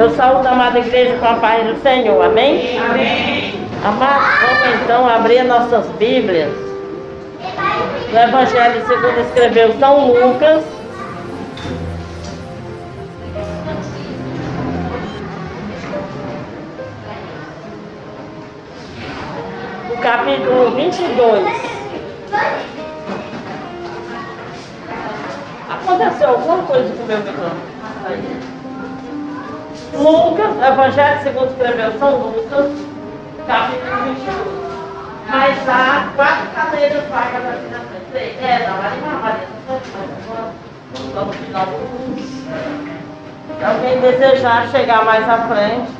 Eu saúdo a amada igreja com a paz do Senhor, amém? Amém. Amados, vamos então abrir nossas Bíblias. No Evangelho segundo escreveu São Lucas. O capítulo 22. Aconteceu alguma coisa com o meu microfone? Lucas, Evangelho segundo escreveu São Lucas, capítulo 22. Mas há quatro cadeiras vagas aqui na frente. É, não, ali não, Maria. Vamos no final do alguém desejar chegar mais à frente.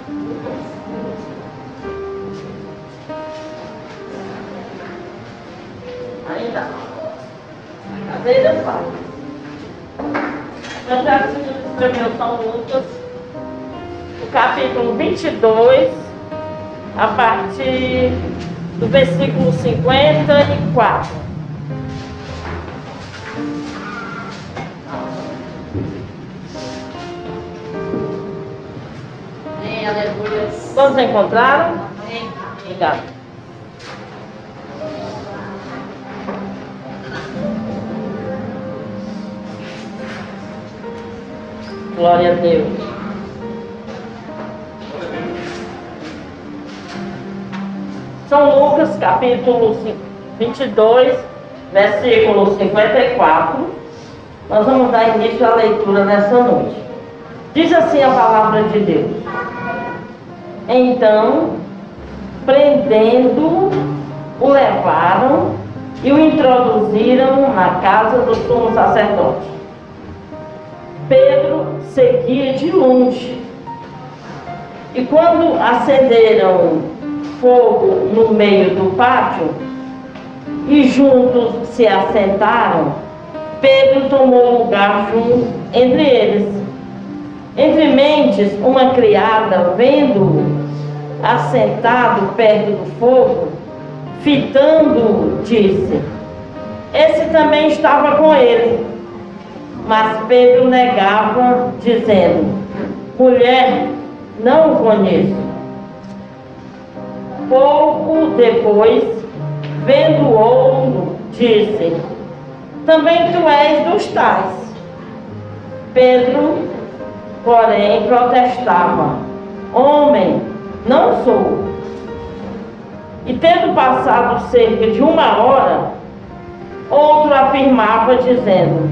Ainda não. Cadeiras vagas. Evangelho segundo escreveu São Lucas capítulo 22, a partir do versículo 54. Amém, aleluia. Todos encontraram? Amém. Obrigado. Glória a Deus. São Lucas, capítulo 22, versículo 54. Nós vamos dar início à leitura nessa noite. Diz assim a palavra de Deus. Então, prendendo, o levaram e o introduziram na casa do sumo sacerdote. Pedro seguia de longe. E quando acederam fogo no meio do pátio e juntos se assentaram, Pedro tomou lugar junto entre eles. Entre mentes, uma criada, vendo-o assentado perto do fogo, fitando-o, disse: Esse também estava com ele. Mas Pedro negava, dizendo: Mulher, não o conheço. Pouco depois, vendo outro, disse: Também tu és dos tais. Pedro, porém, protestava: Homem, não sou. E tendo passado cerca de uma hora, outro afirmava, dizendo: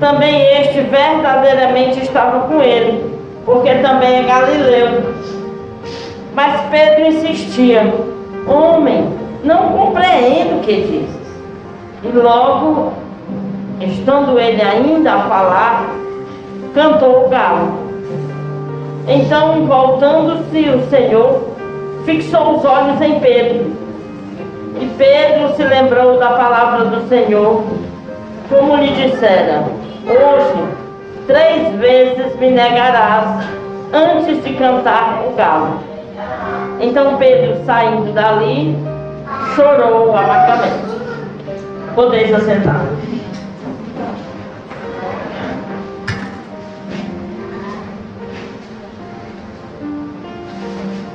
Também este verdadeiramente estava com ele, porque também é galileu. Mas Pedro insistia: Homem, não compreendo o que dizes. E logo, estando ele ainda a falar, cantou o galo. Então, voltando-se o Senhor, fixou os olhos em Pedro. E Pedro se lembrou da palavra do Senhor, como lhe dissera: Hoje, três vezes me negarás antes de cantar o galo. Então Pedro, saindo dali, chorou amargamente. Podeis assentar.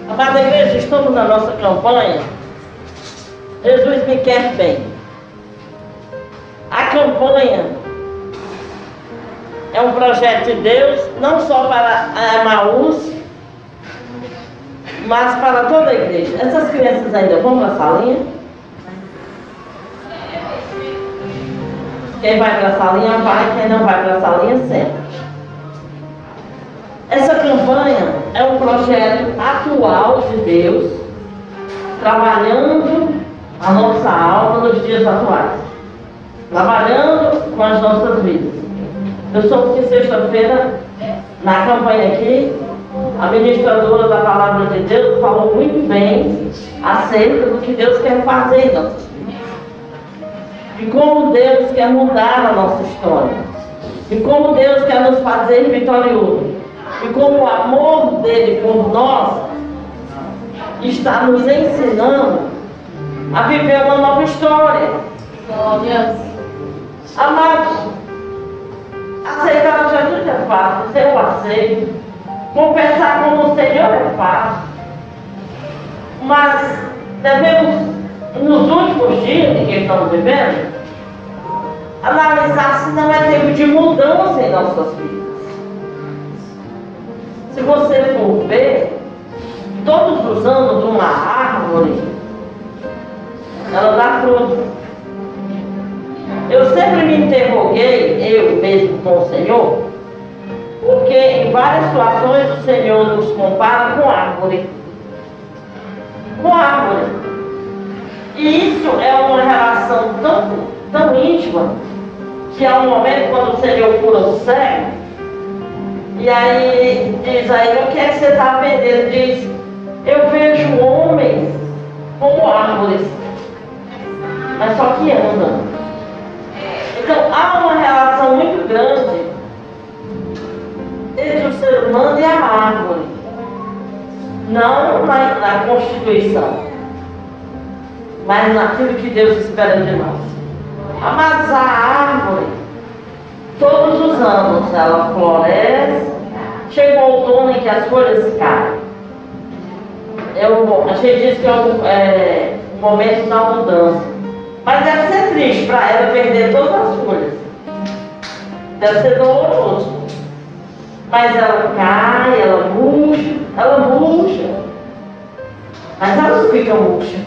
Amada igreja, estamos na nossa campanha. Jesus me quer bem. A campanha é um projeto de Deus, não só para Emaús, mas para toda a igreja. Essas crianças ainda vão para a salinha? Quem vai para a salinha vai, quem não vai para a salinha senta. Essa campanha é um projeto atual de Deus, trabalhando a nossa alma nos dias atuais, trabalhando com as nossas vidas. Eu soube que sexta-feira, na campanha aqui, a ministradora da palavra de Deus falou muito bem acerca do que Deus quer fazer em nossas vidas. E como Deus quer mudar a nossa história. E como Deus quer nos fazer vitoriosos. E como o amor dele por nós está nos ensinando a viver uma nova história. Glórias. Amados, aceitar Jesus é fácil, eu aceito. Confessar como o Senhor é fácil. Mas devemos, nos últimos dias em que estamos vivendo, analisar se não é tempo de mudança em nossas vidas. Se você for ver, todos os anos uma árvore, ela dá fruto. Eu sempre me interroguei, eu mesmo com o Senhor, porque em várias situações o Senhor nos compara com árvore. Com árvore. E isso é uma relação tão, tão íntima que há um momento quando o Senhor cura o cego, e aí diz aí, o que é que você está vendendo? Diz, eu vejo homens como árvores, mas só que andam. Então há uma relação muito grande entre o ser humano e a árvore. Não na, na Constituição, mas naquilo que Deus espera de nós. Mas a árvore, todos os anos ela floresce, chega o outono em que as folhas caem. O, a gente diz que é o, é o momento da mudança. Mas deve ser triste para ela perder todas as folhas. Deve ser doloroso. Mas ela cai, ela murcha, ela murcha. Mas ela não fica murcha.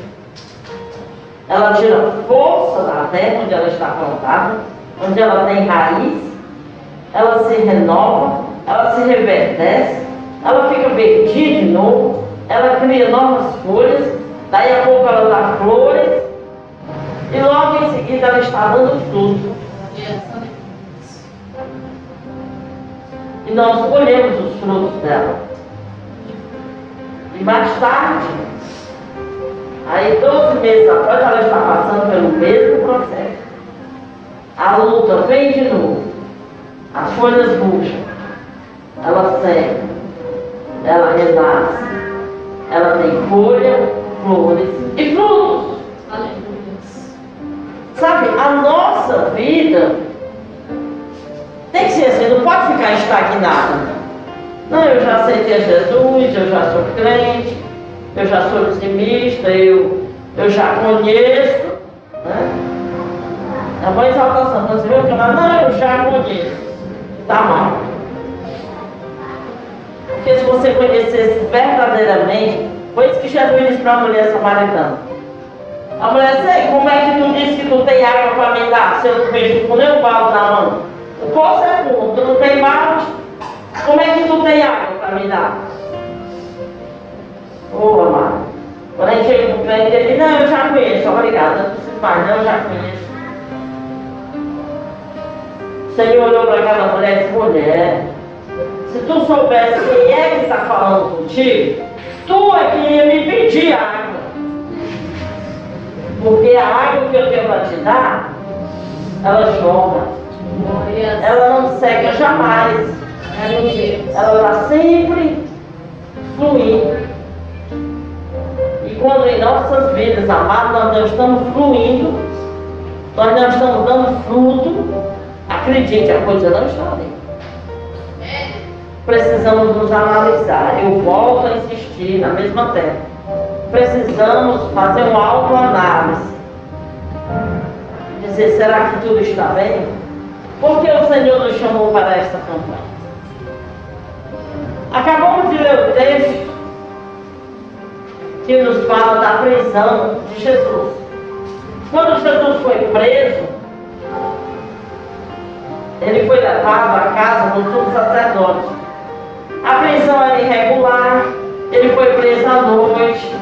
Ela tira força da terra onde ela está plantada, onde ela tem raiz, ela se renova, ela se reverdece, ela fica verdinha de novo, ela cria novas folhas, daí a pouco ela dá flores, e logo em seguida ela está dando fruto. E nós colhemos os frutos dela. E mais tarde, aí 12 meses após, ela está passando pelo mesmo processo. A luta vem de novo. As folhas murcham. Ela seca. Ela renasce. Ela tem folha, flores e frutos. Sabe, a nossa vida tem que ser assim, não pode ficar estagnada. Não, eu já aceitei Jesus, eu já sou crente, eu já sou dizimista, eu, eu já conheço. Né? A mãe exaltação, você viu que ela, não, eu já conheço. Tá mal. Porque se você conhecesse verdadeiramente, foi isso que Jesus disse para a mulher samaritana. A mulher disse, como é que tu disse que tu tem água para me dar? Se eu não vejo com nenhum balde na mão. O poço é fundo, tu não tem balde, como é que tu tem água para me dar? Ô, oh, amado. Quando a gente chega no cliente, ele diz, não, eu já conheço, obrigada, não preciso mais, não, eu já conheço. O Senhor olhou para aquela mulher e disse, mulher, se tu soubesse quem é que está falando contigo, tu é que ia me pedir água. Porque a água que eu tenho para te dar, ela joga. Ela não seca jamais. Ela está sempre fluindo. E quando em nossas vidas, amados, nós não estamos fluindo, nós não estamos dando fruto, acredite, a coisa não está ali. Precisamos nos analisar. Eu volto a insistir na mesma terra. Precisamos fazer uma autoanálise. Dizer, será que tudo está bem? Por que o Senhor nos chamou para esta campanha? Acabamos de ler o texto que nos fala da prisão de Jesus. Quando Jesus foi preso, ele foi levado à casa do sumo sacerdote. A prisão era irregular, ele foi preso à noite,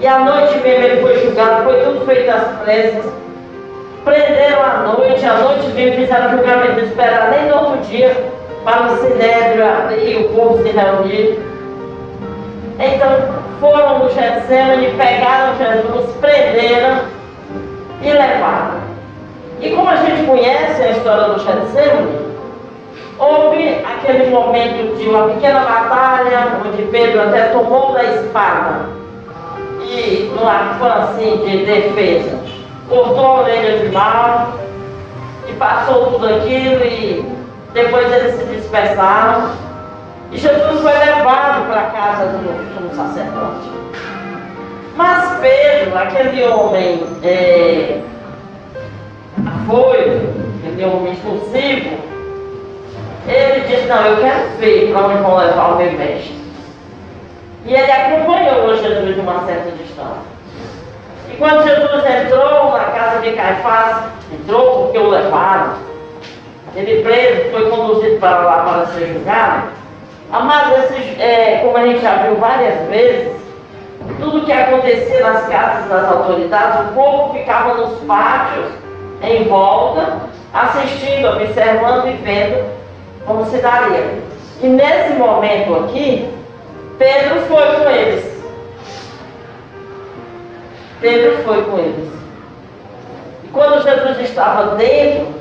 e à noite mesmo ele foi julgado, foi tudo feito às pressas prenderam à noite, à noite mesmo fizeram julgamento, esperaram nem no outro dia para o Sinédrio e o povo se reunir. Então foram no Getsemane, pegaram Jesus, prenderam e levaram. E como a gente conhece a história do Getsemane, houve aquele momento de uma pequena batalha, onde Pedro até tomou da espada e numa foi assim de defesa cortou a orelha de mal e passou tudo aquilo e depois eles se dispersaram E Jesus foi levado para a casa do sumo sacerdote. Mas Pedro, aquele homem é, foi, aquele homem impulsivo, ele disse, não, eu quero ver para onde vão levar o meu mestre. E ele acompanhou Jesus de uma certa distância. E quando Jesus entrou na casa de Caifás, entrou porque o levaram, ele preso, foi conduzido para lá para ser julgado. Amados, é, como a gente já viu várias vezes, tudo que acontecia nas casas das autoridades, o povo ficava nos pátios, em volta, assistindo, observando e vendo como se daria. E nesse momento aqui, Pedro foi com eles. Pedro foi com eles. E quando Jesus estava dentro,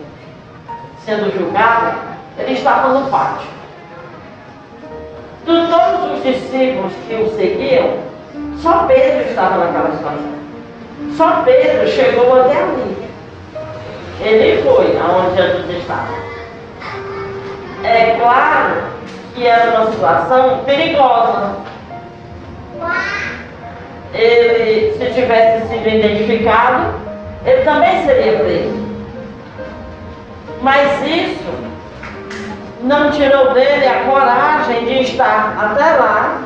sendo julgado, ele estava no pátio. De todos os discípulos que o seguiam, só Pedro estava naquela situação. Só Pedro chegou até ali. Ele foi aonde Jesus estava. É claro que era uma situação perigosa. Ele, se tivesse sido identificado, ele também seria preso. Mas isso não tirou dele a coragem de estar até lá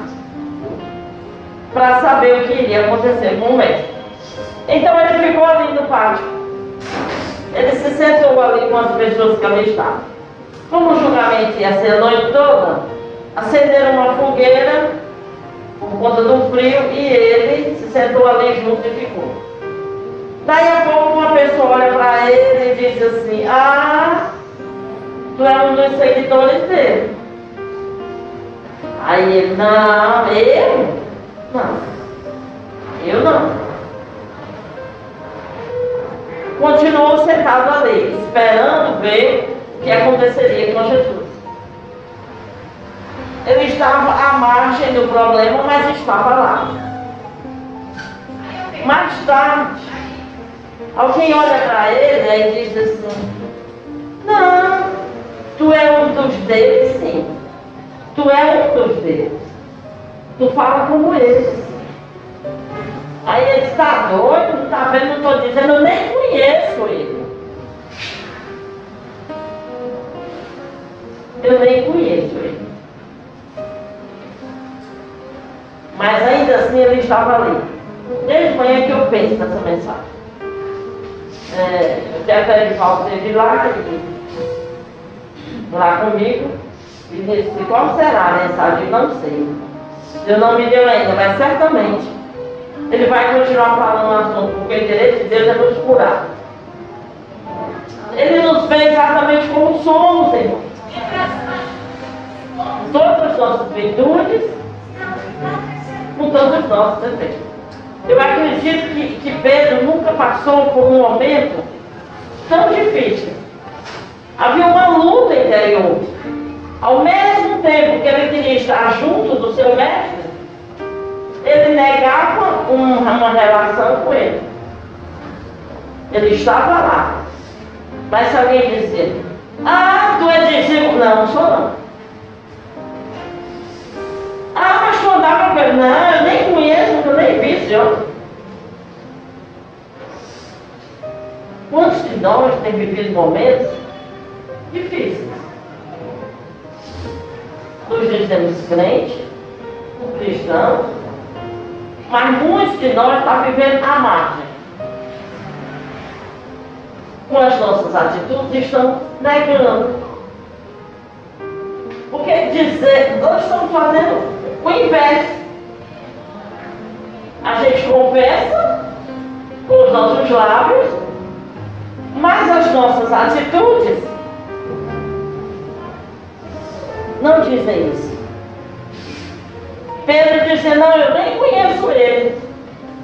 para saber o que iria acontecer com o mestre. Então ele ficou ali no pátio. Ele se sentou ali com as pessoas que ali estavam. Como o julgamento ia ser a noite toda, acenderam uma fogueira por conta do frio e ele se sentou ali junto e ficou. Daí a pouco uma pessoa olha para ele e diz assim, ah, tu é um dos seguidores dele. Aí ele, não, eu? Não. Eu não. Continuou sentado ali, esperando ver o que aconteceria com Jesus. Ele estava à margem do problema, mas estava lá. Mais tarde, Alguém olha para ele e diz assim, não, tu é um dos deles, sim. Tu é um dos deles. Tu fala como eles. Aí ele está doido, está vendo, não estou dizendo, eu nem conheço ele. Eu nem conheço ele. Mas ainda assim ele estava ali. Desde manhã que eu penso nessa mensagem. É, o Zé Edivaldo esteve lá, lá comigo, e disse, qual será a mensagem? Não sei. Eu não me deu ainda, mas certamente ele vai continuar falando o assunto, porque o interesse de Deus é nos curar. Ele nos vê exatamente como somos, irmão. Todas as nossas virtudes, todos os nossos defeitos. Eu acredito que, que Pedro nunca passou por um momento tão difícil. Havia uma luta interior. Ao mesmo tempo que ele queria estar junto do seu mestre, ele negava uma, uma relação com ele. Ele estava lá. Mas se alguém dizer, ah, tu é discípulo, não, não sou não. Ah, mas tu andava com ele, não, eu nem conheço, eu nem vi, senhor. Quantos de nós têm vivido momentos difíceis? Nos dizemos crente, um cristão, mas muitos de nós estão vivendo à margem. Com as nossas atitudes estão negando. Porque dizer, nós estamos fazendo o inverso. A gente conversa com os nossos lábios, mas as nossas atitudes não dizem isso. Pedro disse, não, eu nem conheço ele.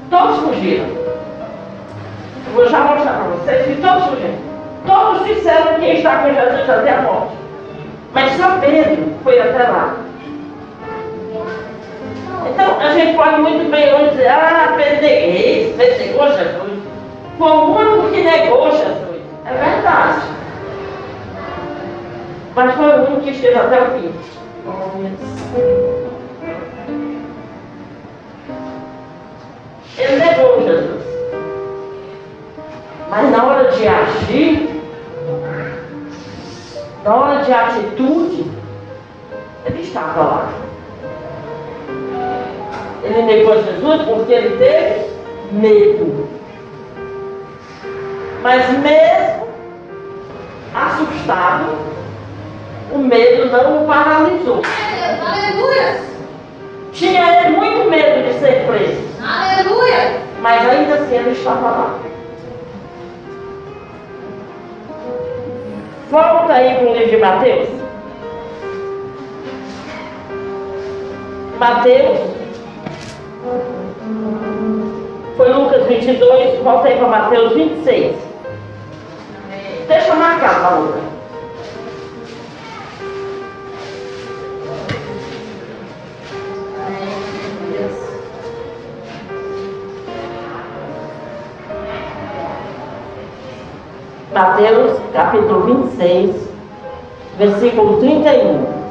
Todos fugiram. Eu vou já mostrar para vocês que todos fugiram. Todos disseram que está com Jesus até a morte. Mas só Pedro foi até lá. Então, a gente pode muito bem hoje dizer, ah, Pedro negou Jesus. Foi o único que negou Jesus. É verdade. Mas foi o único que esteve até o fim. Ele negou Jesus. Mas na hora de agir, na hora de atitude, ele estava lá. Ele negou Jesus porque ele teve medo. Mas mesmo assustado, o medo não o paralisou. Aleluia! Tinha ele muito medo de ser preso, Aleluia! mas ainda assim ele estava lá. Volta aí para o livro de Mateus. Mateus. Foi Lucas 22, volta aí para Mateus 26. Deixa marcar para outra. Mateus capítulo 26, versículo 31.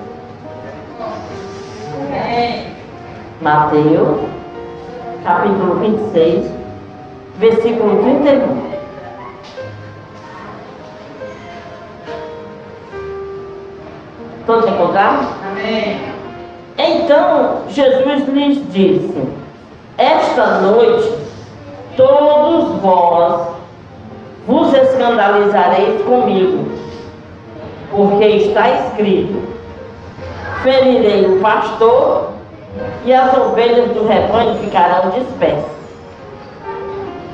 Mateus capítulo 26, versículo 31. Todos encontraram? Amém. Então Jesus lhes disse: Esta noite todos vós vos escandalizareis comigo, porque está escrito: Ferirei o pastor e as ovelhas do rebanho ficarão dispersas.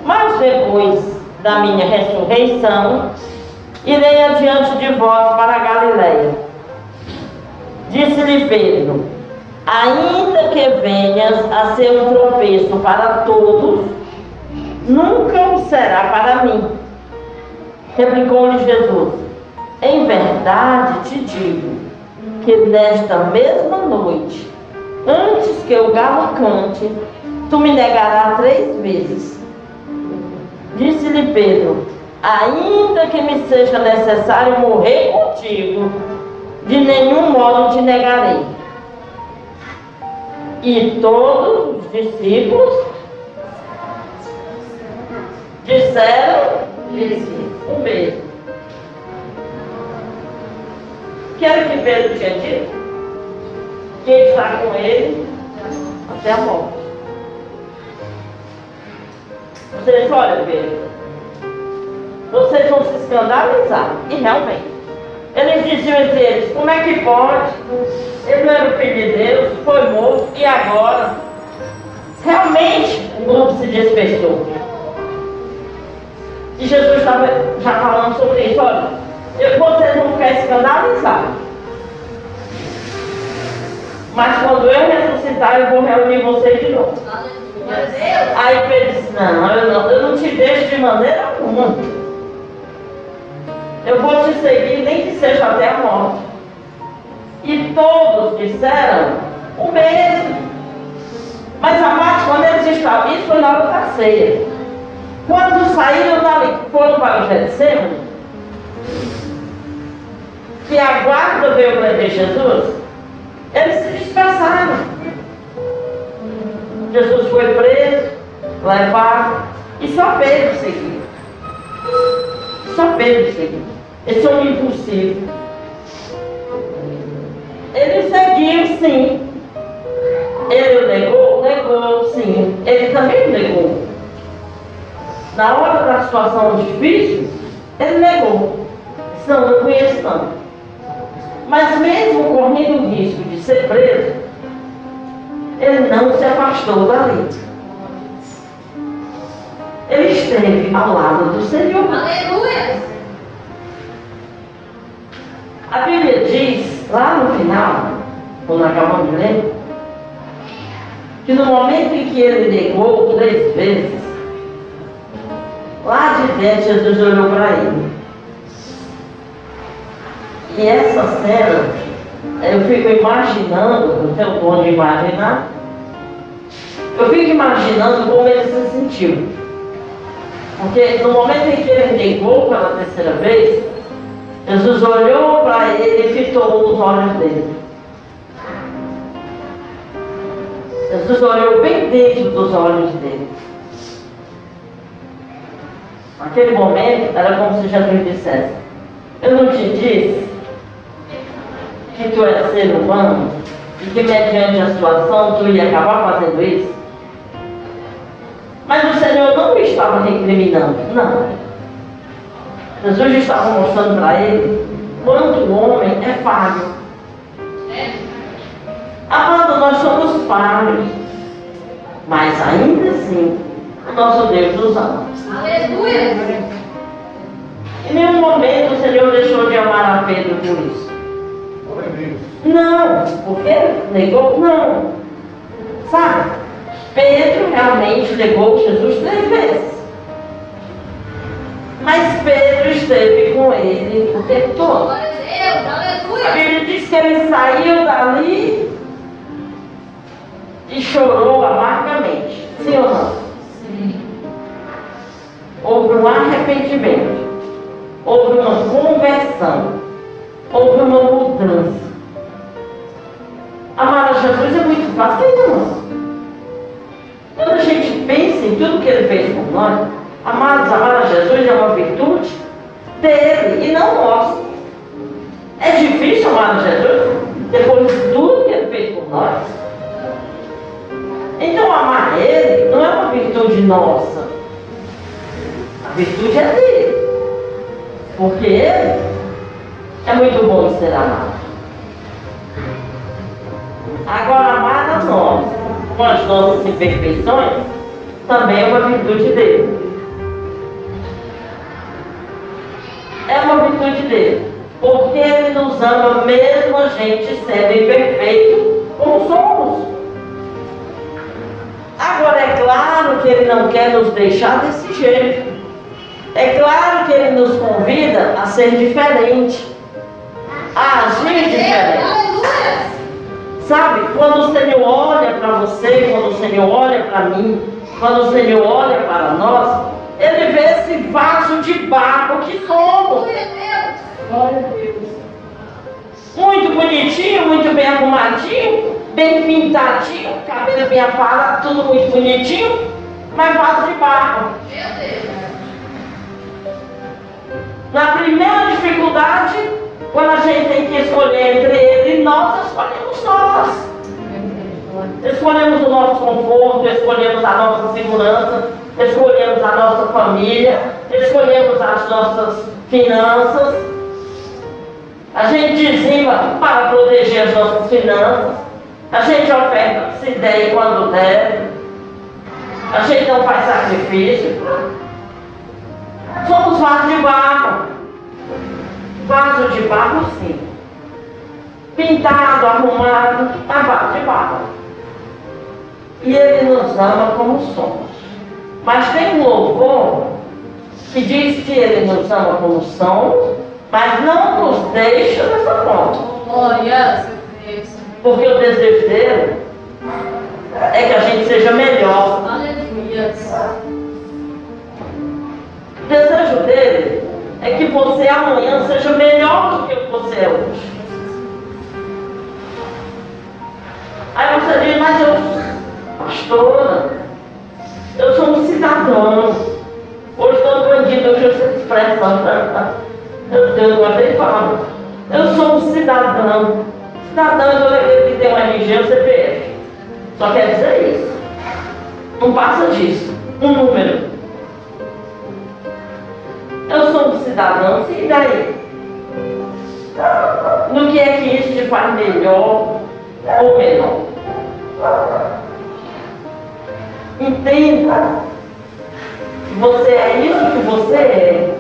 Mas depois da minha ressurreição, irei adiante de vós para a Galiléia. Disse-lhe Pedro: Ainda que venhas a ser um tropeço para todos, nunca o será para mim. Replicou-lhe Jesus: Em verdade te digo que nesta mesma noite, antes que o galo cante, tu me negarás três vezes. Disse-lhe Pedro: Ainda que me seja necessário morrer contigo, de nenhum modo te negarei. E todos os discípulos disseram o mesmo. Que era o que Pedro tinha dito? Que ele está com ele até a morte. Você disse, olha Pedro, vocês vão se escandalizar. E realmente. Eles diziam entre eles, como é que pode? Ele não era o filho de Deus, foi morto, e agora? Realmente o grupo se dispersou. E Jesus estava já falando sobre isso, olha, vocês vão ficar escandalizados. Mas quando eu ressuscitar, eu vou reunir vocês de novo. Aí Pedro disse, não, eu não, eu não te deixo de maneira alguma. Eu vou te seguir, nem que seja até a morte. E todos disseram o mesmo. Mas a parte, quando eles estavam, isso foi na hora da ceia. Quando saíram dali, foram para o Getsemane, que a guarda veio prender Jesus, eles se dispersaram. Jesus foi preso, levado, e só Pedro seguiu. Só Pedro seguiu. Esse homem impossível. Ele seguiu, sim. Ele negou? Negou, sim. Ele também negou. Na hora da situação difícil, ele negou. Disse, não, não conheço não. Mas mesmo correndo afastou dali. Ele esteve ao lado do Senhor. Aleluia. A Bíblia diz, lá no final, quando acabamos de ler, que no momento em que ele negou três vezes, lá de dentro Jesus olhou para ele. E essa cena, eu fico imaginando, não tenho de imaginar, eu fico imaginando como ele se sentiu. Porque no momento em que ele negou pela terceira vez, Jesus olhou para ele e fitou os olhos dele. Jesus olhou bem dentro dos olhos dele. Naquele momento, era como se Jesus dissesse: Eu não te disse que tu és ser humano e que, mediante a situação, tu ia acabar fazendo isso? Mas o Senhor não me estava recriminando, não. Jesus estava mostrando para ele quanto o homem é falho. Amado, nós somos falhos, mas ainda assim, o nosso Deus nos ama. Aleluia. Em nenhum momento o Senhor deixou de amar a Pedro por isso. Não, porque negou? Não. Sabe? Pedro realmente negou Jesus três vezes. Mas Pedro esteve com ele o tempo todo. A. Bíblia diz que ele saiu dali e chorou amargamente. Sim ou não? Houve um arrependimento. Houve uma conversão. Houve uma mudança. Amar a Jesus é muito fácil, irmãos. Quando a gente pensa em tudo que ele fez por nós, amados, amar a Jesus é uma virtude dele e não nossa. É difícil amar a Jesus depois de tudo que ele fez por nós. Então amar ele não é uma virtude nossa. A virtude é dele. Porque ele é muito bom de ser amado. Agora amar a nós, com as nossas imperfeições, também é uma virtude dele. É uma virtude dele. Porque ele nos ama mesmo a gente sendo imperfeito como somos. Agora é claro que ele não quer nos deixar desse jeito. É claro que ele nos convida a ser diferente. A agir diferente. Sabe, quando o Senhor olha para você, quando o Senhor olha para mim, quando o Senhor olha para nós, Ele vê esse vaso de barro que somos. Glória a Deus. Muito bonitinho, muito bem arrumadinho, bem pintadinho, cabelo bem aparado, tudo muito bonitinho, mas vaso de barro. Meu Deus. Na primeira dificuldade, quando a gente tem que escolher entre ele e nós, escolhemos nós. Escolhemos o nosso conforto, escolhemos a nossa segurança, escolhemos a nossa família, escolhemos as nossas finanças. A gente dizima para proteger as nossas finanças. A gente oferta se der quando der. A gente não faz sacrifício. Somos vaso de barro. Vaso de barro, sim. Pintado, arrumado, vaso de barro. E Ele nos ama como somos. Mas tem um louvor que diz que Ele nos ama como somos, mas não nos deixa dessa forma. Glória a Deus. Porque o desejo dele é que a gente seja melhor. Aleluia. O desejo dele é que você amanhã seja melhor do que você é hoje. Aí você diz, mas eu, pastora, eu sou um cidadão. Hoje todo bandido usa essa expressão. tá? Eu tenho uma vez falo. Eu sou um cidadão. Cidadão é aquele que tem um RG ou CPF. Só quer dizer isso. Não passa disso. Um número. Cidadão, e daí? No que é que isso te faz melhor ou menor? Entenda você é isso que você é.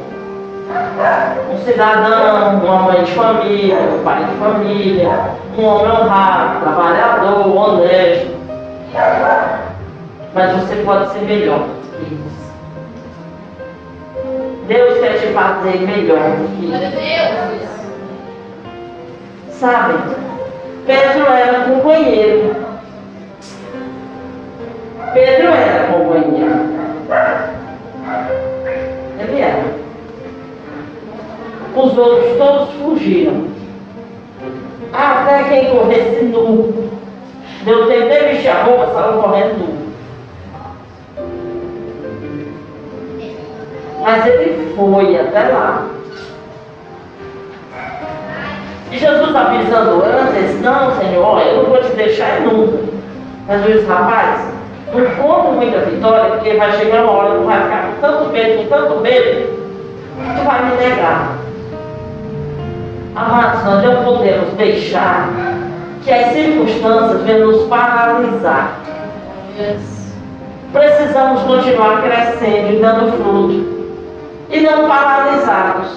Um cidadão, uma mãe de família, um pai de família, um homem honrado, trabalhador, honesto. Mas você pode ser melhor do que isso. Deus quer te fazer melhor. Sabe? Pedro era companheiro. Pedro era companheiro. Ele era. Os outros todos fugiram. Até quem corresse nu Deu tempo de vestir a roupa, saiu correndo nu. Mas ele foi até lá. E Jesus avisando antes, não, Senhor, eu não vou te deixar nunca. Mas eu disse, rapaz, não conta muita vitória, porque vai chegar uma hora que vai ficar com tanto medo, com tanto medo, que tu vai me negar. Amados, nós não podemos deixar que as circunstâncias venham nos paralisar. Precisamos continuar crescendo e dando fruto. E não paralisados.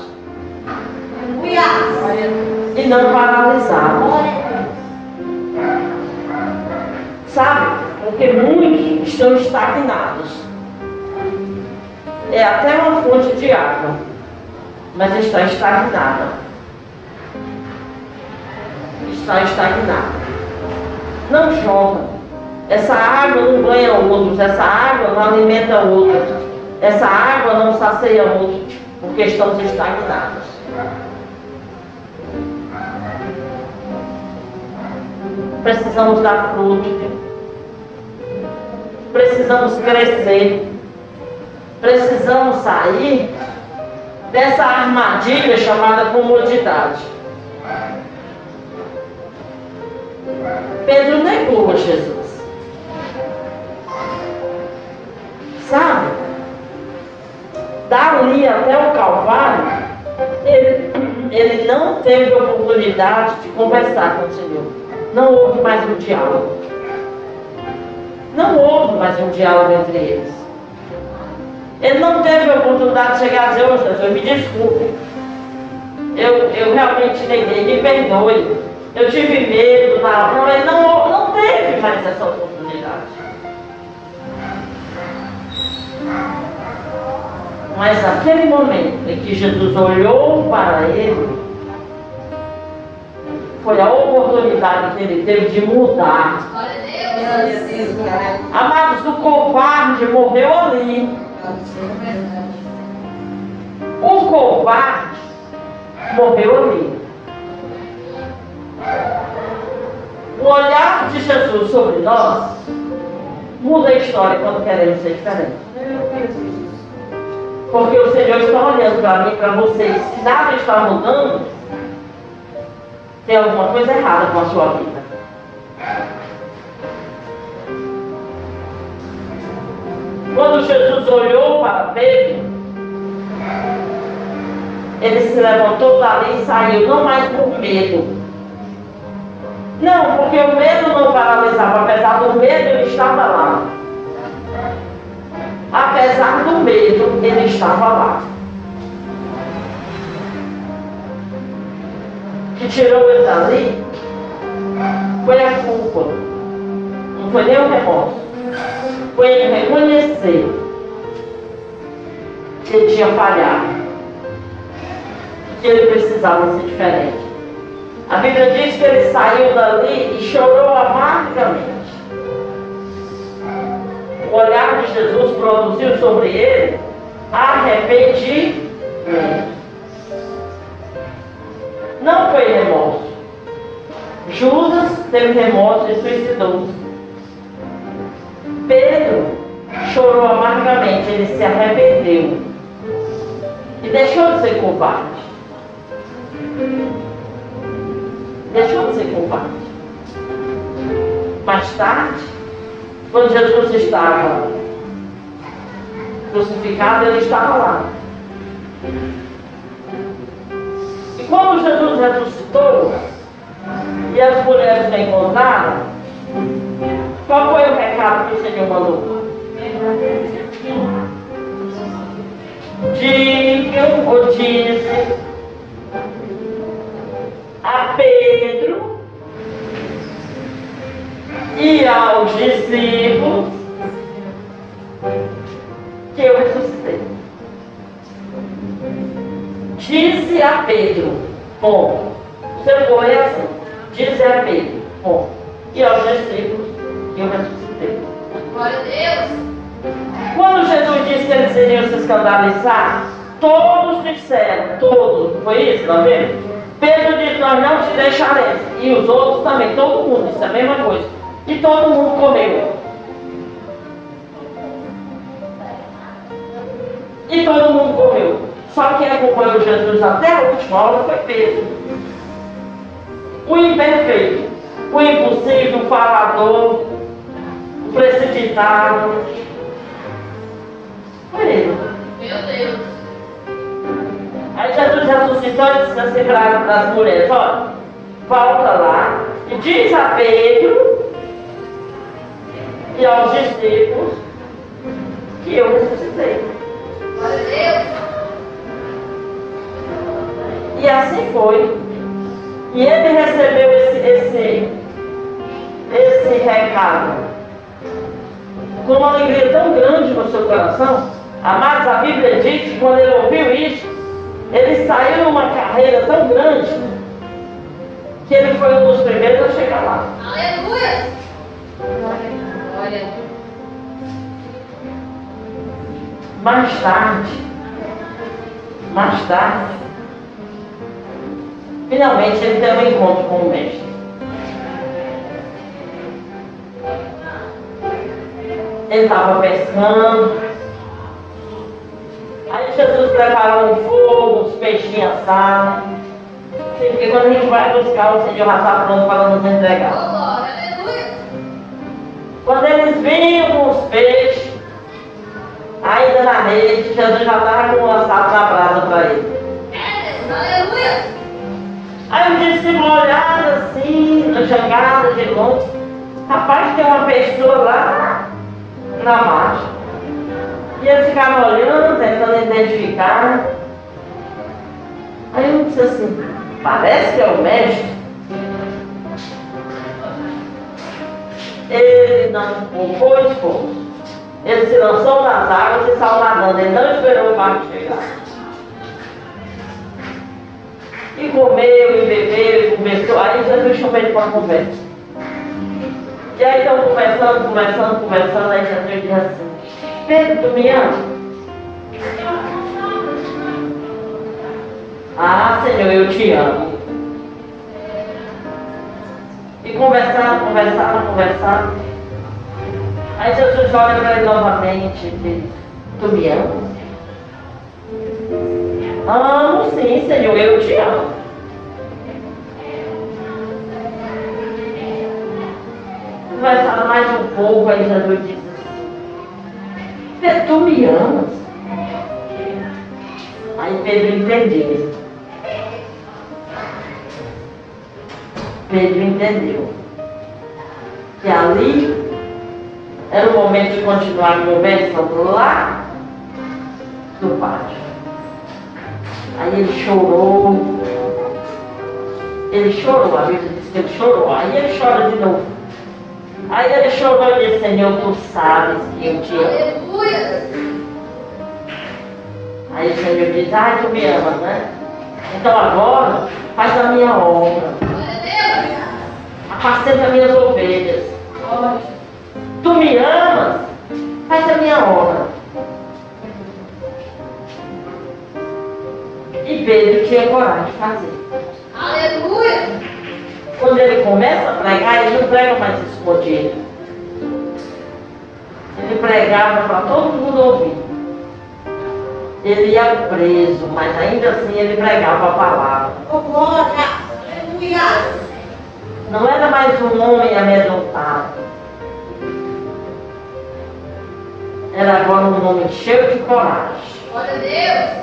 E não paralisados. Sabe? Porque muitos estão estagnados. É até uma fonte de água, mas está estagnada. Está estagnada. Não joga. Essa água não ganha outros, essa água não alimenta outros, essa água não sacia outros, porque estamos estagnados. Precisamos dar fruto. Precisamos crescer. Precisamos sair dessa armadilha chamada comodidade. Pedro negou a Jesus. Sabe? Dali até o Calvário, ele, ele não teve oportunidade de conversar com o Senhor. Não houve mais um diálogo. Não houve mais um diálogo entre eles. Ele não teve a oportunidade de chegar a dizer, ô Jesus, me desculpe. Eu, eu realmente neguei, me perdoe. Eu tive medo, não, não, ele não, não teve mais essa oportunidade. Mas naquele momento em que Jesus olhou para ele, foi a oportunidade que ele teve de mudar. Amados, o covarde morreu ali. O covarde morreu ali. O olhar de Jesus sobre nós muda a história quando queremos ser diferentes. Porque o Senhor está olhando para mim, para vocês. Se nada está mudando, tem alguma coisa errada com a sua vida. Quando Jesus olhou para Pedro, ele se levantou dali e saiu, não mais por medo. Não, porque o medo não paralisava, apesar do medo, ele estava lá. Apesar do medo, ele estava lá. Que tirou ele dali foi a culpa. Não foi nem o remorso. Foi ele reconhecer que ele tinha falhado. Que ele precisava ser diferente. A Bíblia diz que ele saiu dali e chorou amargamente. O olhar de Jesus produziu sobre ele arrependimento. Não foi remorso. Judas teve remorso e suicidou-se. Pedro chorou amargamente, ele se arrependeu e deixou de ser covarde. Deixou de ser covarde. Mais tarde, quando Jesus estava crucificado, ele estava lá. E quando Jesus ressuscitou e as mulheres o encontraram, qual foi o recado que o Senhor mandou? Digam ou disse a Pedro e aos discípulos que eu ressuscitei. Disse a Pedro, bom, você foi assim, disse a Pedro, bom, e aos discípulos que eu ressuscitei. Glória a Deus. Quando Jesus disse que eles iriam se escandalizar, todos disseram, todos, foi isso, tá vendo? Pedro disse, nós não te deixaremos. E os outros também, todo mundo disse a mesma coisa. E todo mundo comeu. E todo mundo comeu. Só quem acompanhou Jesus até a última hora foi Pedro. O imperfeito, o impossível, o falador, o precipitado. Foi ele. Meu Deus. Aí Jesus ressuscitou e disse assim para as mulheres, olha, volta lá e diz a Pedro que eu ressuscitei. Glória a Deus. E assim foi. E ele recebeu esse, esse, esse recado com uma alegria tão grande no seu coração. Amados, a Bíblia diz que quando ele ouviu isso, ele saiu numa carreira tão grande que ele foi um dos primeiros a chegar lá. Aleluia. Glória. Mais tarde, mais tarde, finalmente ele teve um encontro com o mestre. Ele estava pescando. Aí Jesus preparou um fogo, os peixinhos assados. Porque quando a gente vai buscar, o Senhor já está pronto para nos entregar. Quando eles vinham com os peixes, ainda na rede, Jesus já estava com o lançado na brasa para ele. Aleluia. Aí o discípulo olhava assim, na jangada de longe. Rapaz, tem uma pessoa lá na margem. E eles ficavam olhando, tentando identificar. Aí eu disse assim, parece que é o mestre. Ele não poupou esforço. Ele se lançou nas águas e saiu nadando. Ele não esperou o barco chegar. E comeu, e bebeu, e conversou. Aí Jesus chamou ele para conversa. E aí estão conversando, conversando, conversando. Aí Jesus diz assim: Pedro, tu me ama? Ah, Senhor, eu te amo. E conversaram, conversaram, conversaram. Aí Jesus olha para ele novamente e diz: Tu me amas? Amo sim, Senhor, eu te amo. Conversaram mais um pouco, aí Jesus disse assim, tu me amas? Aí Pedro entendeu. Pedro entendeu. Que ali era o momento de continuar a conversa lá do pátio. Aí ele chorou. Ele chorou, a Bíblia diz que ele chorou. Aí ele chora de novo. Aí ele chorou e disse, Senhor, tu sabes que eu te amo. Aleluia. Aí o Senhor diz, ai, tu me amas, né? Então agora faz a minha obra. Glória a Deus. Apacenta minhas ovelhas. Glória. Tu me amas? Faz a minha obra. E Pedro tinha coragem de fazer. Aleluia. Quando ele começa a pregar, ele não prega mais escondido. Ele pregava para todo mundo ouvir. Ele ia preso, mas ainda assim ele pregava a palavra. Oh, glória. Aleluia. Não era mais um homem amedrontado. Era agora um homem cheio de coragem. Glória a Deus.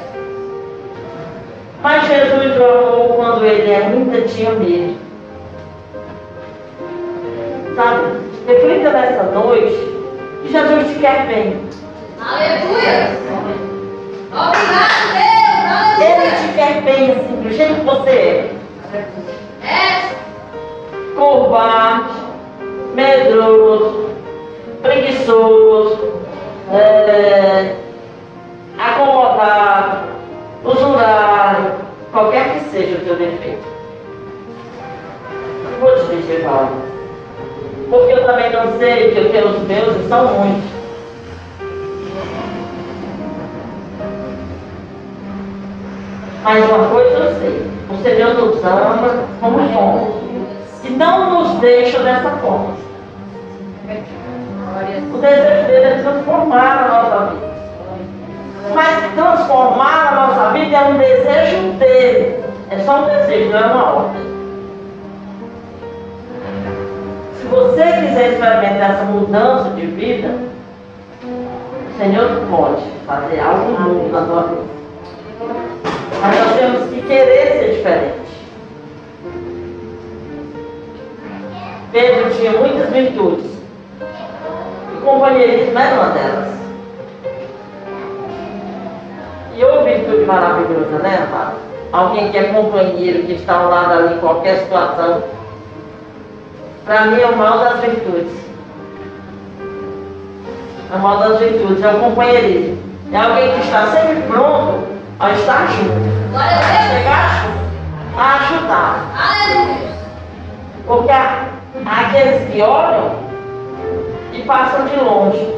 Mas Jesus orou quando ele ainda tinha medo. Sabe? Reflita nessa noite que Jesus te quer bem. Aleluia. Obrigado, Deus. Ele Aleluia. te quer bem assim, do jeito que você é. É. Covarde, medroso, preguiçoso, é, acomodado, usurário, qualquer que seja o teu defeito. Vou te dizer qual. Porque eu também não sei que os teus deuses são muitos. Mas uma coisa eu sei, o Senhor nos ama como somos. E não nos deixa dessa forma. O desejo dele é transformar a nossa vida. Mas transformar a nossa vida é um desejo dele. É só um desejo, não é uma ordem. Se você quiser experimentar essa mudança de vida, o Senhor pode fazer algo novo na tua vida. Mas nós temos que querer ser diferente. Pedro tinha muitas virtudes. E companheirismo era uma delas. E outra virtude maravilhosa, né, amado? Alguém que é companheiro, que está ao lado ali em qualquer situação. Para mim é o mal das virtudes. É o mal das virtudes, é o companheirismo. É alguém que está sempre pronto a estar junto. A. Chegar junto, a ajudar. Porque aqueles que olham passam de longe.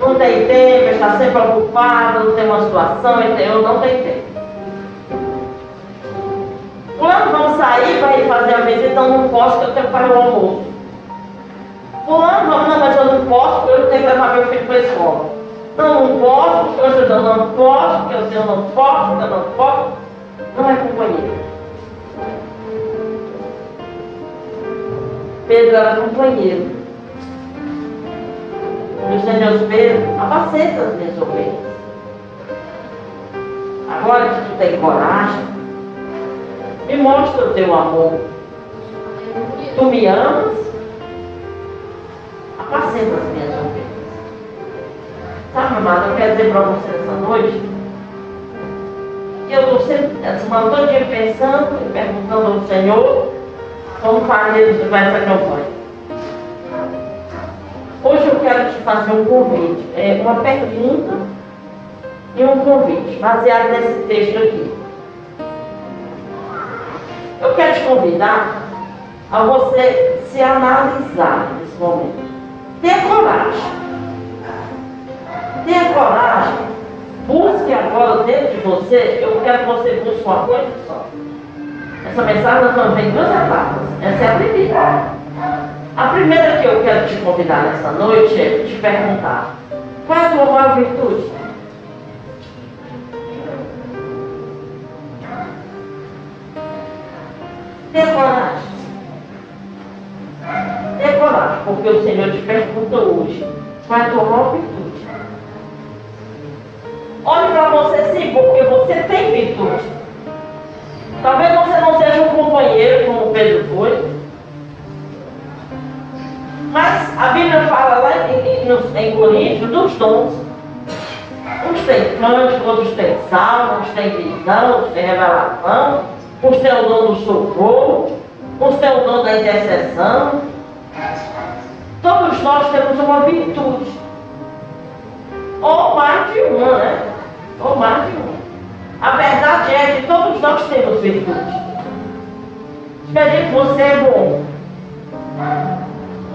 Não tem tempo, está sempre ocupado, não tem uma situação, entendeu? Não tem tempo. Fulano, vamos sair para ir fazer a visita, então não posso, porque eu tenho que fazer o almoço. Fulano, vamos, não, mas eu não posso, porque eu tenho que levar meu filho para a escola. Não, não posso, porque eu eu não posso, porque eu eu não posso, porque eu não posso. Não é companheiro. Pedro era companheiro. E o Senhor Pedro, apacenta as minhas ovelhas. Agora que tu tem coragem, me mostra o teu amor. Tu me amas, apacenta as minhas ovelhas. Sabe, amado, eu quero dizer para você essa noite que eu estou sempre, essa semana todo dia pensando e perguntando ao Senhor como fazer essa campanha. Hoje eu quero te fazer um convite, é, uma pergunta e um convite, baseado nesse texto aqui. Eu quero te convidar a você se analisar nesse momento. Tenha coragem. Tenha coragem. Busque agora dentro de você, eu quero que você busque uma coisa só. Essa mensagem também duas etapas. Essa é a primeira. A primeira que eu quero te convidar nessa noite é te perguntar: qual é a tua maior virtude? Tenha coragem. Tenha coragem, porque o Senhor te pergunta hoje: qual é a tua maior virtude? Olhe para você sim, porque você tem virtude. Talvez você não seja um companheiro como Pedro foi. Mas a Bíblia fala lá em, Coríntios dos dons. Uns têm cântico, outros têm salmo, uns têm visão, outros têm revelação, uns têm o dom do socorro, uns têm o dom da intercessão. Todos nós temos uma virtude. Ou mais de uma, né? Ou mais de uma. A verdade é que todos nós temos virtude. Espere que você é bom.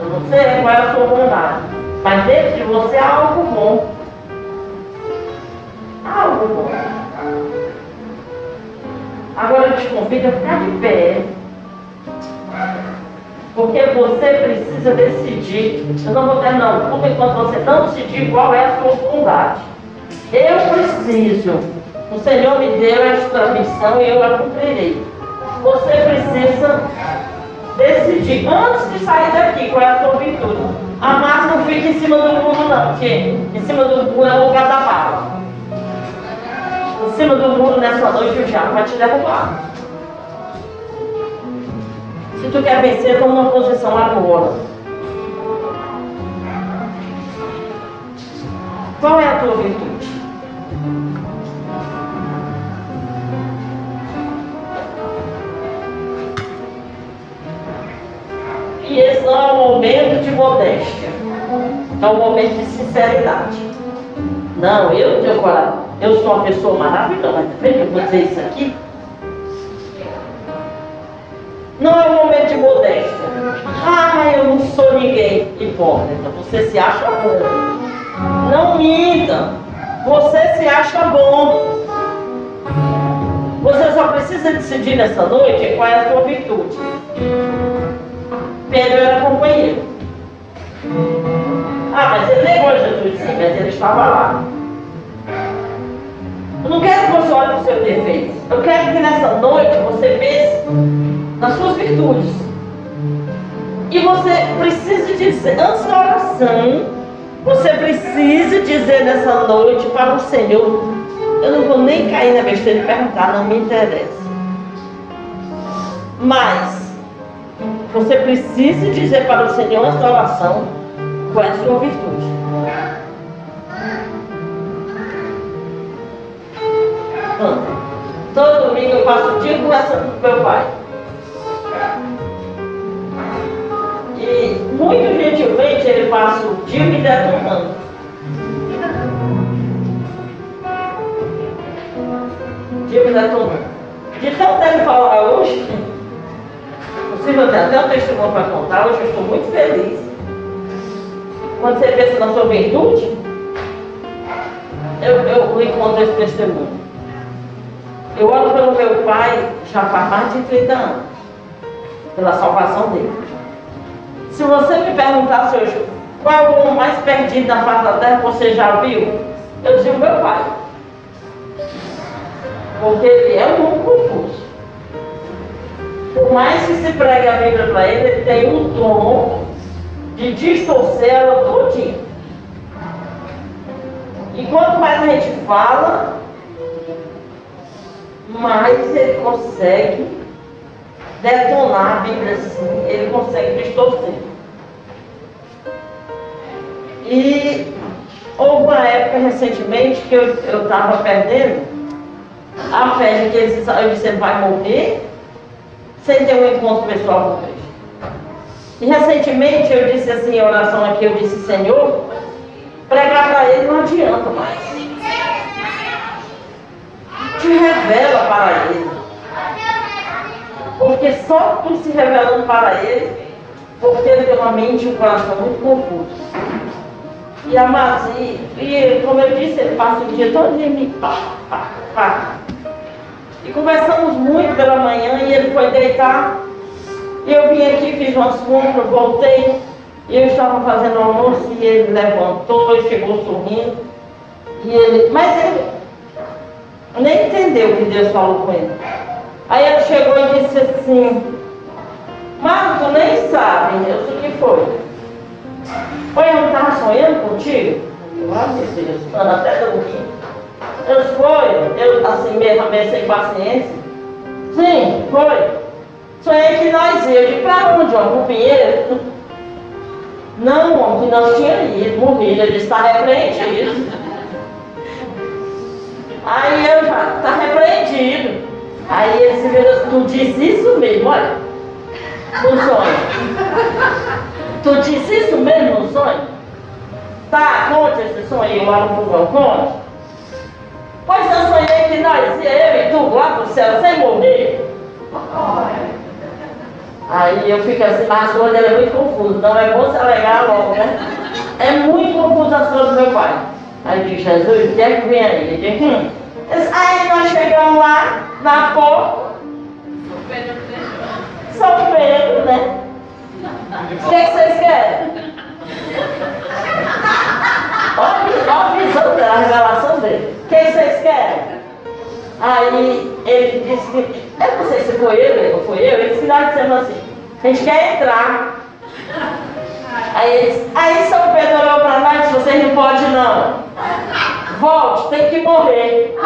Não sei qual é a sua bondade. Mas dentro de você há algo bom. Há algo bom. Agora eu te convido a ficar de pé. Porque você precisa decidir. Eu não vou ter não, porque enquanto você não decidir qual é a sua bondade. Eu preciso. O Senhor me deu esta missão e eu a cumprirei. Você precisa decidir antes de sair daqui qual é a sua virtude. A massa não fica em cima do muro não, porque em cima do muro é o lugar da bala. Em cima do muro nessa noite o diabo vai te derrubar. Se tu quer vencer, toma uma posição agora. Qual é a tua virtude? E esse não é um momento de modéstia. É um momento de sinceridade. Não, eu tenho coragem. Eu sou uma pessoa maravilhosa. Vem que eu vou dizer isso aqui. Não é um momento de modéstia. Ah, eu não sou ninguém. Hipócrita. Você se acha bom. Não minta. Você se acha bom. Você só precisa decidir nessa noite qual é a sua virtude. Pedro era companheiro. Ah, mas ele negou Jesus, sim, mas ele estava lá. Eu não quero que você olhe para os seus defeitos. Eu quero que nessa noite você pense nas suas virtudes. E você precisa dizer, antes da oração, você precisa dizer nessa noite para o Senhor, eu não vou nem cair na besteira de perguntar, não me interessa. Mas você precisa dizer para o Senhor antes da oração qual é a sua virtude. Todo domingo eu passo o dia conversando com meu pai. E muito gentilmente ele passa o dia me detonando. Dia me detonando. De tanto ele falar hoje, possível ter até um testemunho para contar, hoje eu estou muito feliz. Quando você pensa na sua virtude, eu, eu encontro esse testemunho. Eu oro pelo meu pai já faz mais de 30 anos, pela salvação dele. Se você me perguntar hoje qual é o homem mais perdido na face da terra que você já viu, eu digo meu pai. Porque ele é um homem confuso. Por mais que se pregue a Bíblia para ele, ele tem um dom de distorcer ela todinha. E quanto mais a gente fala, mais ele consegue detonar a Bíblia assim, ele consegue distorcer. E houve uma época recentemente que eu estava perdendo a fé de que ele, eu disse, ele vai morrer sem ter um encontro pessoal com Cristo. E recentemente eu disse assim, em oração aqui, eu disse, Senhor, pregar para ele não adianta mais te revela para ele. Porque só tu se revelando para ele, porque ele tem uma mente e um coração muito confuso. E amados, e, e como eu disse, ele passa o dia todo em mim, pá, pá, pá. E conversamos muito pela manhã e ele foi deitar. E eu vim aqui, fiz umas compras, voltei. E eu estava fazendo almoço e ele levantou e chegou sorrindo. E ele, mas ele, nem entendeu o que Deus falou com ele. Aí ele chegou e disse assim, Marco, nem sabe, Deus, o que foi? Foi, eu não estava sonhando contigo? Eu, Deus, estando até dormir. Eu foi, eu assim mesmo, meio sem paciência. Sim, foi. Sonhei que nós. Eu disse, para onde, ó? Pro Pinheiro? Não, homem, que nós tínhamos ido, morrido. Ele está repreendido. Aí eu já, está repreendido. Aí ele se virou, tu disse isso mesmo, olha, no sonho. Tu disse isso mesmo no sonho? Tá, conte esse sonho aí lá no fogão, conte. Pois eu sonhei que nós ia, eu e tu, lá pro céu, sem morrer. Aí eu fico assim, mas as coisas é muito confuso, então é bom se alegar logo, né? É muito confuso as coisas do meu pai. Aí diz, Jesus, o que é que vem aí? Ele diz, hum. Aí nós chegamos lá, na porta. São Pedro, né? O que, é que vocês querem? Olha, a visão dele, a revelação dele. O que, é que vocês querem? Aí ele disse que, eu não sei se foi ele ou foi eu, ele disse que dissemos assim, a gente quer entrar. Aí, eles, aí São Pedro olhou para nós e disse, vocês não podem não. Volte, tem que morrer.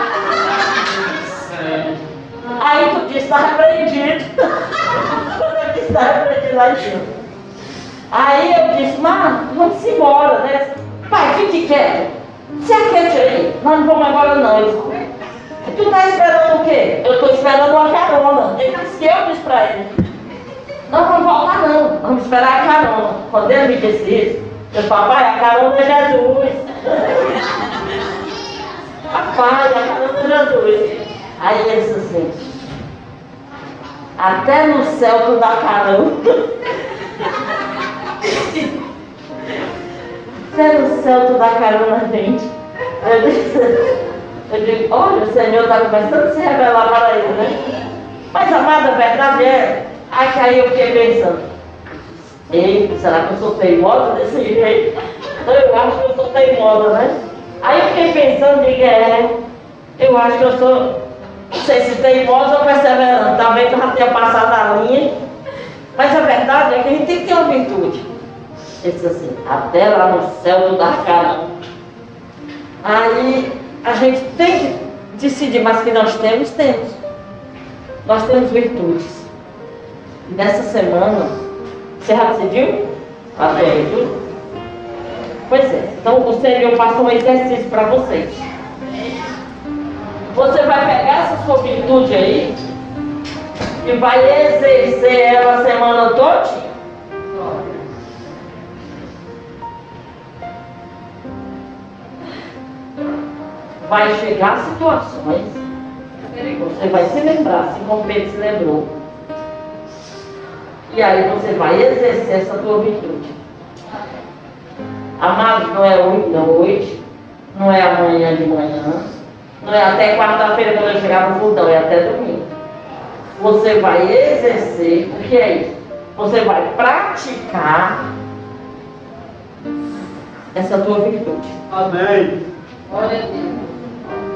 Aí tu disse, está repreendido. eu disse, está repreendido lá em cima. Aí eu disse, mas vamos embora, né? Pai, fique quieto. Se aquete aí, nós não vamos agora não. Ele tu está esperando o quê? Eu estou esperando uma carona. Ele disse que eu disse para ele. Não vamos voltar não, vamos esperar a carona. Quando ele me disse isso, eu disse, papai, a carona é Jesus. papai, a carona é Jesus. Aí ele disse assim, até no céu tu dá carona. até no céu tu dá carona, gente. Eu disse, eu digo, olha, o Senhor está começando a se revelar para ele, né? Mas, amada, a verdade é Aí, aí eu fiquei pensando, Ei, será que eu sou teimosa desse jeito? Eu acho que eu sou teimosa, né? Aí eu fiquei pensando, digo, é, eu acho que eu sou, não sei se teimosa ou perseverante. Talvez eu já tenha passado a linha. Mas a verdade é que a gente tem que ter uma virtude. Ele disse assim, até lá no céu do Darcano. Aí a gente tem que decidir, mas que nós temos, temos. Nós temos virtudes. Nessa semana, você já decidiu? A sua virtude? Pois é. Então o Senhor passa um exercício para vocês. Você vai pegar essa sua virtude aí e vai exercer ela a semana toda. Vai chegar situações, você vai se lembrar, assim como Pedro se lembrou. E aí você vai exercer essa tua virtude. Amado, não é hoje, noite, não é amanhã de manhã, não é até quarta-feira quando eu chegar no fundão, é até domingo. Você vai exercer, o que é isso? Você vai praticar essa tua virtude. Amém. Glória a Deus.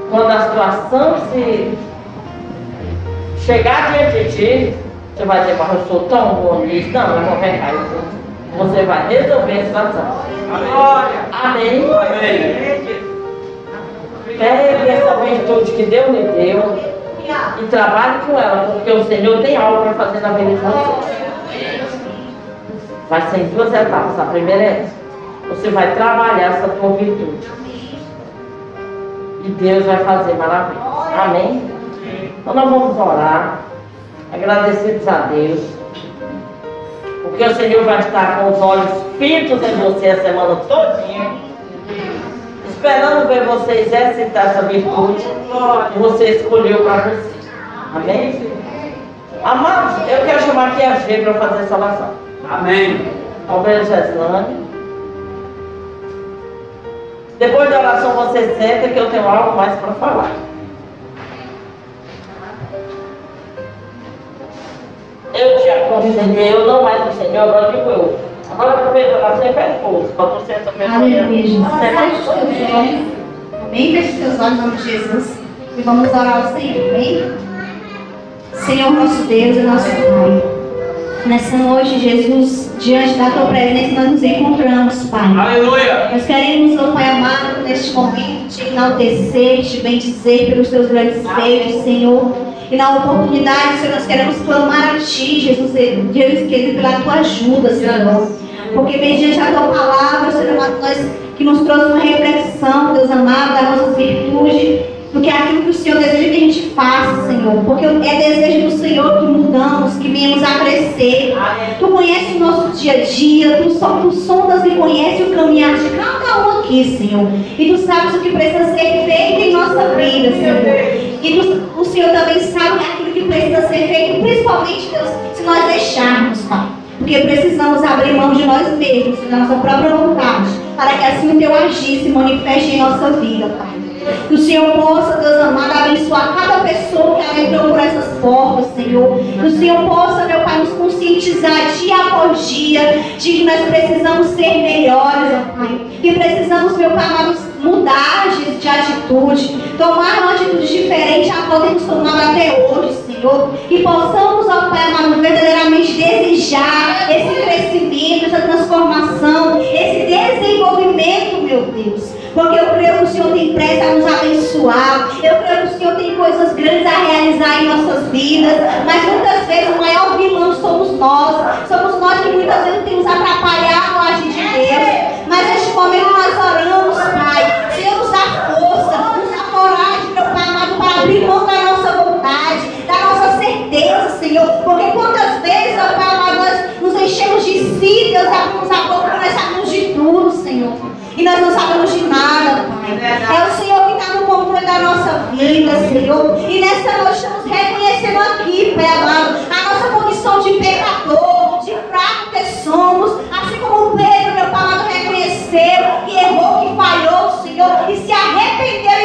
Quando a situação se chegar diante de ti, você vai dizer, mas eu sou tão bom nisso. Não, vou pecar isso. Você vai resolver a situação. Glória. Amém? Amém. Pegue essa virtude que Deus lhe deu e trabalhe com ela, porque o Senhor tem algo para fazer na vida de você. Vai ser em duas etapas. A primeira é essa. Você vai trabalhar essa tua virtude. E Deus vai fazer maravilhas. Amém? Então nós vamos orar, agradecidos a Deus. Porque o Senhor vai estar com os olhos fitos em você a semana todinha. Esperando ver você exercitar essa virtude que você escolheu para você. Amém? Amados, eu quero chamar aqui a G para fazer essa oração. Amém. Alberto Geslane. Depois da oração você senta que eu tenho algo mais para falar. Eu te aconselhei, eu não mais o Senhor, agora digo eu. Agora aproveita a oração e pede força para você. Aleluia, teus olhos. Amém? Feche os teus olhos em nome de Jesus. E vamos orar ao Senhor. Amém? Senhor nosso Deus e nosso Pai. Nessa noite, Jesus, diante da tua presença, nós nos encontramos, Pai. Aleluia. Nós queremos, ó Pai amado, neste momento, te enaltecer, te bendizer pelos teus grandes feitos, Senhor. E na oportunidade, Senhor, nós queremos clamar a Ti, Jesus, Deus querido, pela Tua ajuda, Senhor. Porque mediante a Tua palavra, Senhor amado, nós que nos trouxe uma reflexão, Deus amado, da nossa virtude, do que é aquilo que o Senhor deseja que a gente faça, Senhor. Porque é desejo do Senhor que mudamos, que venhamos a crescer. Tu conheces o nosso dia a dia, tu, só, tu sondas e conheces o caminhar de cada um aqui, Senhor. E tu sabes o que precisa ser feito em nossa vida, Senhor. E tu, o Senhor também sabe aquilo que precisa ser feito, principalmente, Deus, se nós deixarmos, Pai. Porque precisamos abrir mão de nós mesmos, da nossa própria vontade, para que assim o teu agir se manifeste em nossa vida, Pai. Que o Senhor possa, Deus amado, abençoar cada pessoa que entrou por essas portas, Senhor. Que o Senhor possa, meu Pai, nos conscientizar dia após dia de que nós precisamos ser melhores, ó Pai. Que precisamos, meu Pai, amado, mudar de, de atitude, tomar uma atitude diferente a qual temos tomado até hoje, Senhor. Que possamos, ó Pai amado, verdadeiramente desejar esse crescimento, essa transformação, esse desenvolvimento, meu Deus. Porque eu creio que o Senhor tem pressa a nos abençoar. Eu creio que o Senhor tem coisas grandes a realizar em nossas vidas. Mas muitas vezes o maior vilão somos nós. Somos nós que muitas vezes temos atrapalhado a agir de Deus. Mas neste momento nós oramos, Pai. Senhor, nos dá força, nos dá coragem, meu Pai amado, para abrir mão da nossa vontade, da nossa certeza, Senhor. Porque quantas vezes, ó Pai amado, nós nos enchemos de si, Deus, abrimos a boca, nós sabemos de tudo, Senhor. E nós não sabemos de nada, Pai. É o Senhor que está no controle da nossa vida, Senhor. E nessa noite estamos reconhecendo aqui, Pai amado, a nossa condição de pecador, de fraco que somos. Assim como Pedro, meu Pai amado, reconheceu que errou, que falhou, Senhor. E se arrependeu